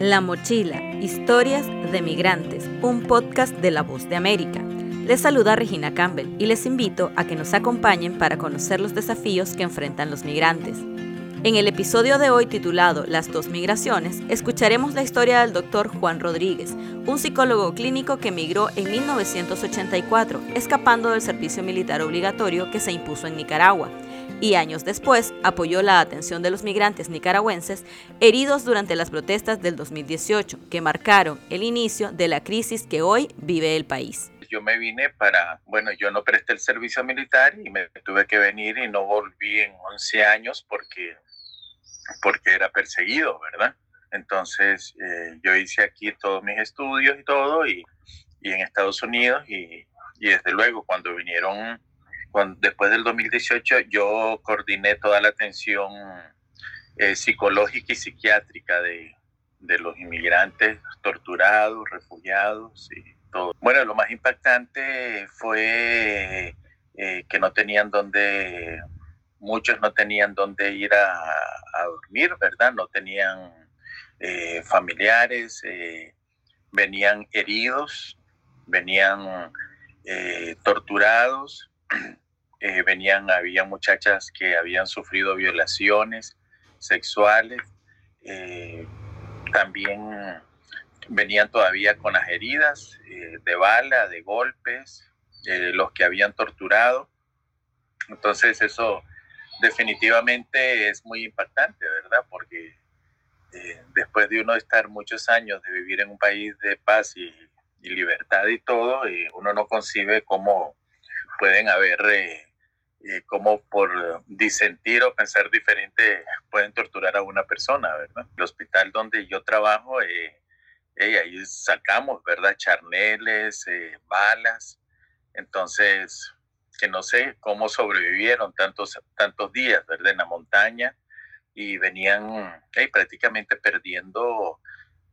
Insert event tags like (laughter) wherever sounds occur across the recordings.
La Mochila, Historias de Migrantes, un podcast de La Voz de América. Les saluda Regina Campbell y les invito a que nos acompañen para conocer los desafíos que enfrentan los migrantes. En el episodio de hoy titulado Las dos migraciones, escucharemos la historia del doctor Juan Rodríguez, un psicólogo clínico que emigró en 1984, escapando del servicio militar obligatorio que se impuso en Nicaragua y años después apoyó la atención de los migrantes nicaragüenses heridos durante las protestas del 2018, que marcaron el inicio de la crisis que hoy vive el país. Yo me vine para, bueno, yo no presté el servicio militar y me tuve que venir y no volví en 11 años porque, porque era perseguido, ¿verdad? Entonces eh, yo hice aquí todos mis estudios y todo y, y en Estados Unidos y, y desde luego cuando vinieron después del 2018 yo coordiné toda la atención eh, psicológica y psiquiátrica de, de, los inmigrantes torturados, refugiados y todo. Bueno, lo más impactante fue eh, que no tenían dónde, muchos no tenían dónde ir a, a dormir, ¿verdad? No tenían eh, familiares, venían heridos, venían torturados eh, venían, había muchachas que habían sufrido violaciones sexuales, eh, también venían todavía con las heridas eh, de bala, de golpes, los que habían torturado. Entonces eso definitivamente es muy impactante, ¿verdad? Porque después de uno estar muchos años de vivir en un país de paz y, y libertad y todo, uno no concibe cómo pueden haber eh, como por disentir o pensar diferente pueden torturar a una persona, ¿verdad? El hospital donde yo trabajo, eh, ahí sacamos, ¿verdad? Charneles, eh, balas, entonces, que no sé cómo sobrevivieron tantos, tantos días, ¿verdad? En la montaña y venían prácticamente perdiendo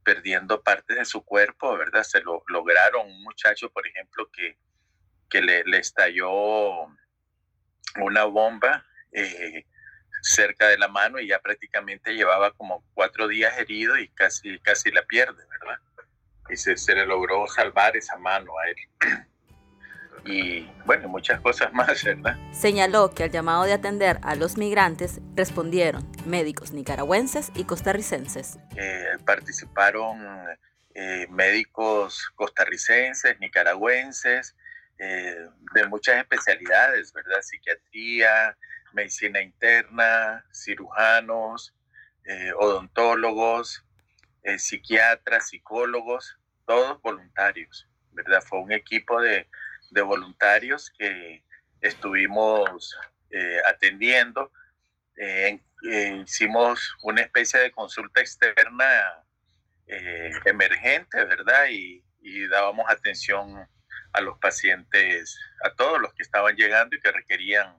perdiendo partes de su cuerpo, ¿verdad? Se lo lograron un muchacho, por ejemplo, que, que le, le estalló una bomba eh, cerca de la mano y ya prácticamente llevaba como cuatro días herido y casi, casi la pierde, ¿verdad? Y se, se le logró salvar esa mano a él. (clears throat) Y bueno, muchas cosas (laughs) más, ¿verdad? Señaló que al llamado de atender a los migrantes respondieron médicos nicaragüenses y costarricenses. Eh, participaron eh, médicos costarricenses, nicaragüenses, eh, de muchas especialidades, ¿verdad? Psiquiatría, medicina interna, cirujanos, eh, odontólogos, eh, psiquiatras, psicólogos, todos voluntarios, ¿verdad? Fue un equipo de, de voluntarios que estuvimos atendiendo. hicimos una especie de consulta externa emergente, ¿verdad? Y, y dábamos atención a los pacientes, a todos los que estaban llegando y que requerían,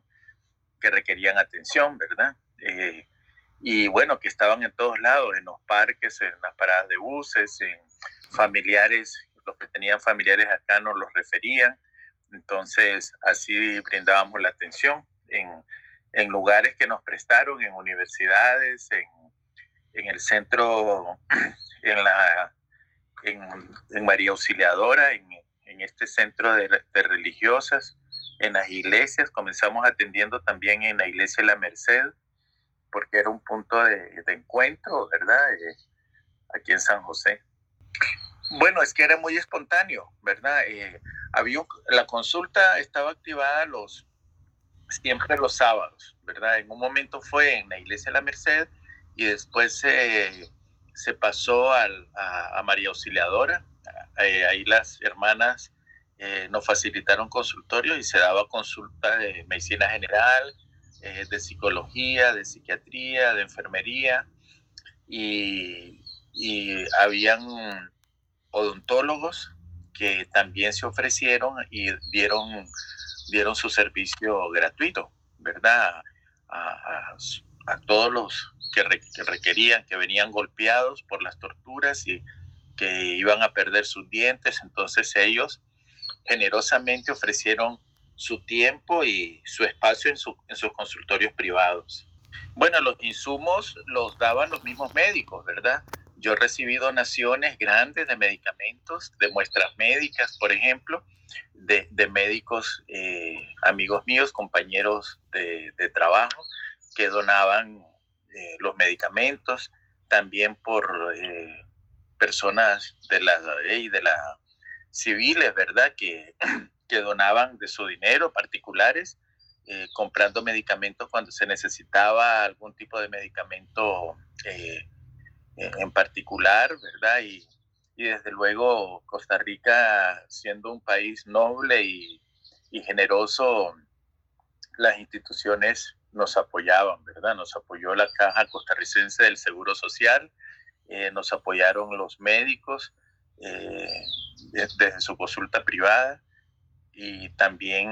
que requerían atención, ¿verdad? Eh, y bueno, que estaban en todos lados, en los parques, en las paradas de buses, en familiares, los que tenían familiares acá nos los referían, entonces así brindábamos la atención en, en lugares que nos prestaron, en universidades, en, en el centro, (clears throat) en la en, en María Auxiliadora, en en este centro de, religiosas, en las iglesias, comenzamos atendiendo también en la iglesia de la Merced, porque era un punto de, encuentro, ¿verdad? Eh, aquí en San José. Bueno, es que era muy espontáneo, ¿verdad? Eh, había la consulta estaba activada los siempre los sábados, ¿verdad? En un momento fue en la iglesia de la Merced y después se pasó al, a María Auxiliadora, eh, ahí las hermanas eh, nos facilitaron consultorio y se daba consulta de medicina general, eh, de psicología, de psiquiatría, de enfermería y, y habían odontólogos que también se ofrecieron y dieron, dieron su servicio gratuito, ¿verdad? A, todos los que, requerían, que venían golpeados por las torturas y que iban a perder sus dientes, entonces ellos generosamente ofrecieron su tiempo y su espacio en, sus consultorios privados. Bueno, los insumos los daban los mismos médicos, ¿verdad? yo recibí donaciones grandes de medicamentos, de muestras médicas, por ejemplo, de, médicos, eh, amigos míos, compañeros de, trabajo, que donaban eh, los medicamentos, también por eh, personas de la, de la civiles, ¿verdad? Que, (clears throat) que donaban de su dinero, particulares, comprando medicamentos cuando se necesitaba algún tipo de medicamento en particular, ¿verdad? Y, y desde luego Costa Rica, siendo un país noble y, generoso, las instituciones nos apoyaban, ¿verdad? Nos apoyó la Caja Costarricense del Seguro Social, eh, nos apoyaron los médicos eh, desde su consulta privada y también,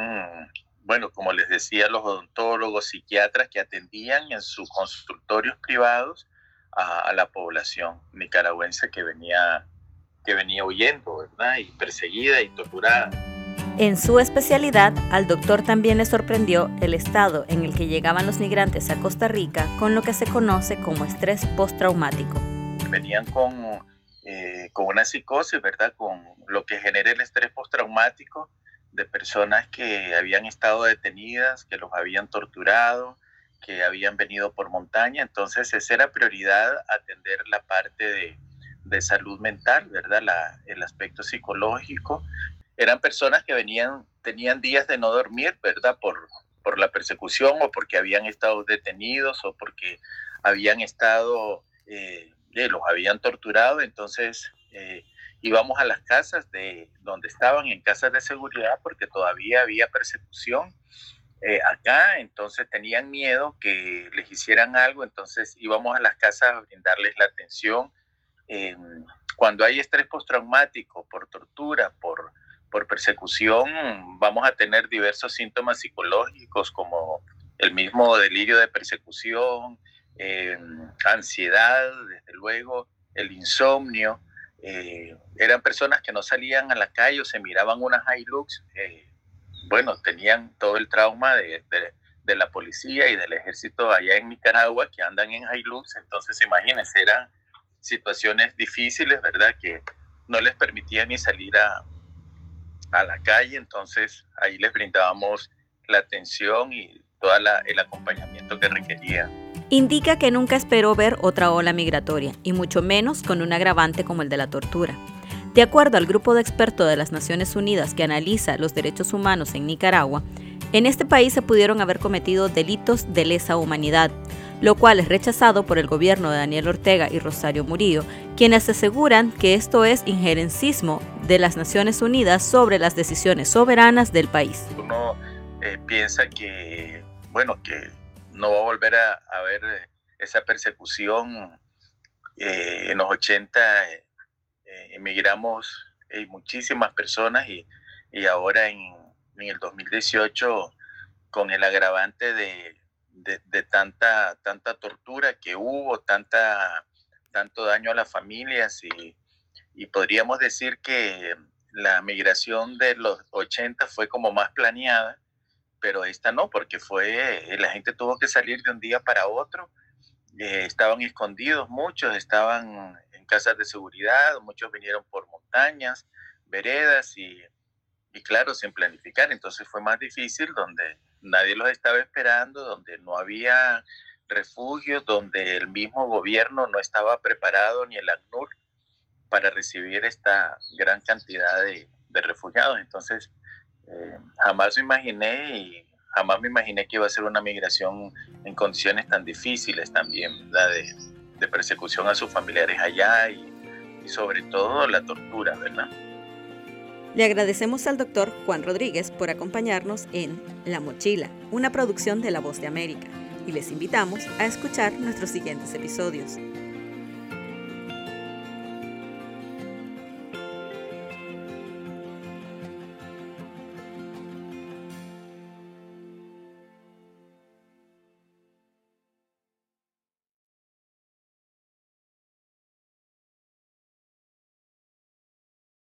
bueno, como les decía, los odontólogos, psiquiatras que atendían en sus consultorios privados a, la población nicaragüense que venía que venía huyendo, ¿verdad? Y perseguida y torturada. En su especialidad, al doctor también le sorprendió el estado en el que llegaban los migrantes a Costa Rica con lo que se conoce como estrés postraumático. Venían con, eh, con una psicosis, ¿verdad? Con lo que genera el estrés postraumático de personas que habían estado detenidas, que los habían torturado, que habían venido por montaña. Entonces, esa era prioridad, atender la parte de, de salud mental, ¿verdad? La, el aspecto psicológico. Eran personas que venían, tenían días de no dormir, ¿verdad? Por, por la persecución o porque habían estado detenidos o porque habían estado, eh, los habían torturado. Entonces eh, íbamos a las casas de donde estaban, en casas de seguridad, porque todavía había persecución. Eh, acá, entonces tenían miedo que les hicieran algo, entonces íbamos a las casas a brindarles la atención, Em, cuando hay estrés postraumático por tortura, por, por persecución, vamos a tener diversos síntomas psicológicos como el mismo delirio de persecución, em, ansiedad, desde luego, el insomnio. Eh, eran personas que no salían a la calle o se miraban unas Hilux, eh, bueno, tenían todo el trauma de, de, la policía y del ejército allá en Nicaragua que andan en Hilux, entonces imagínense, eran situaciones difíciles, ¿verdad? Que no les permitía ni salir a, a la calle, entonces ahí les brindábamos la atención y todo el acompañamiento que requerían. Indica que nunca esperó ver otra ola migratoria, y mucho menos con un agravante como el de la tortura. De acuerdo al grupo de expertos de las Naciones Unidas que analiza los derechos humanos en Nicaragua, en este país se pudieron haber cometido delitos de lesa humanidad, lo cual es rechazado por el gobierno de Daniel Ortega y Rosario Murillo, quienes aseguran que esto es injerencismo de las Naciones Unidas sobre las decisiones soberanas del país. Uno eh, piensa que, bueno, que no va a volver a, haber esa persecución. Eh, en los 80 eh, emigramos muchísimas personas y, ahora en, el 2018 con el agravante de de, tanta, tanta tortura que hubo, tanta, tanto daño a las familias y, podríamos decir que la migración de los 80 fue como más planeada, pero esta no, porque fue, la gente tuvo que salir de un día para otro, eh, estaban escondidos muchos, estaban en casas de seguridad, muchos vinieron por montañas, veredas y, y claro, sin planificar, entonces fue más difícil donde nadie los estaba esperando, donde no había refugios, donde el mismo gobierno no estaba preparado ni el ACNUR para recibir esta gran cantidad de, refugiados. Entonces, eh, jamás me imaginé y jamás me imaginé que iba a ser una migración en condiciones tan difíciles también, De, de persecución a sus familiares allá y, y sobre todo la tortura, ¿verdad? Le agradecemos al doctor Juan Rodríguez por acompañarnos en La Mochila, una producción de La Voz de América, y les invitamos a escuchar nuestros siguientes episodios.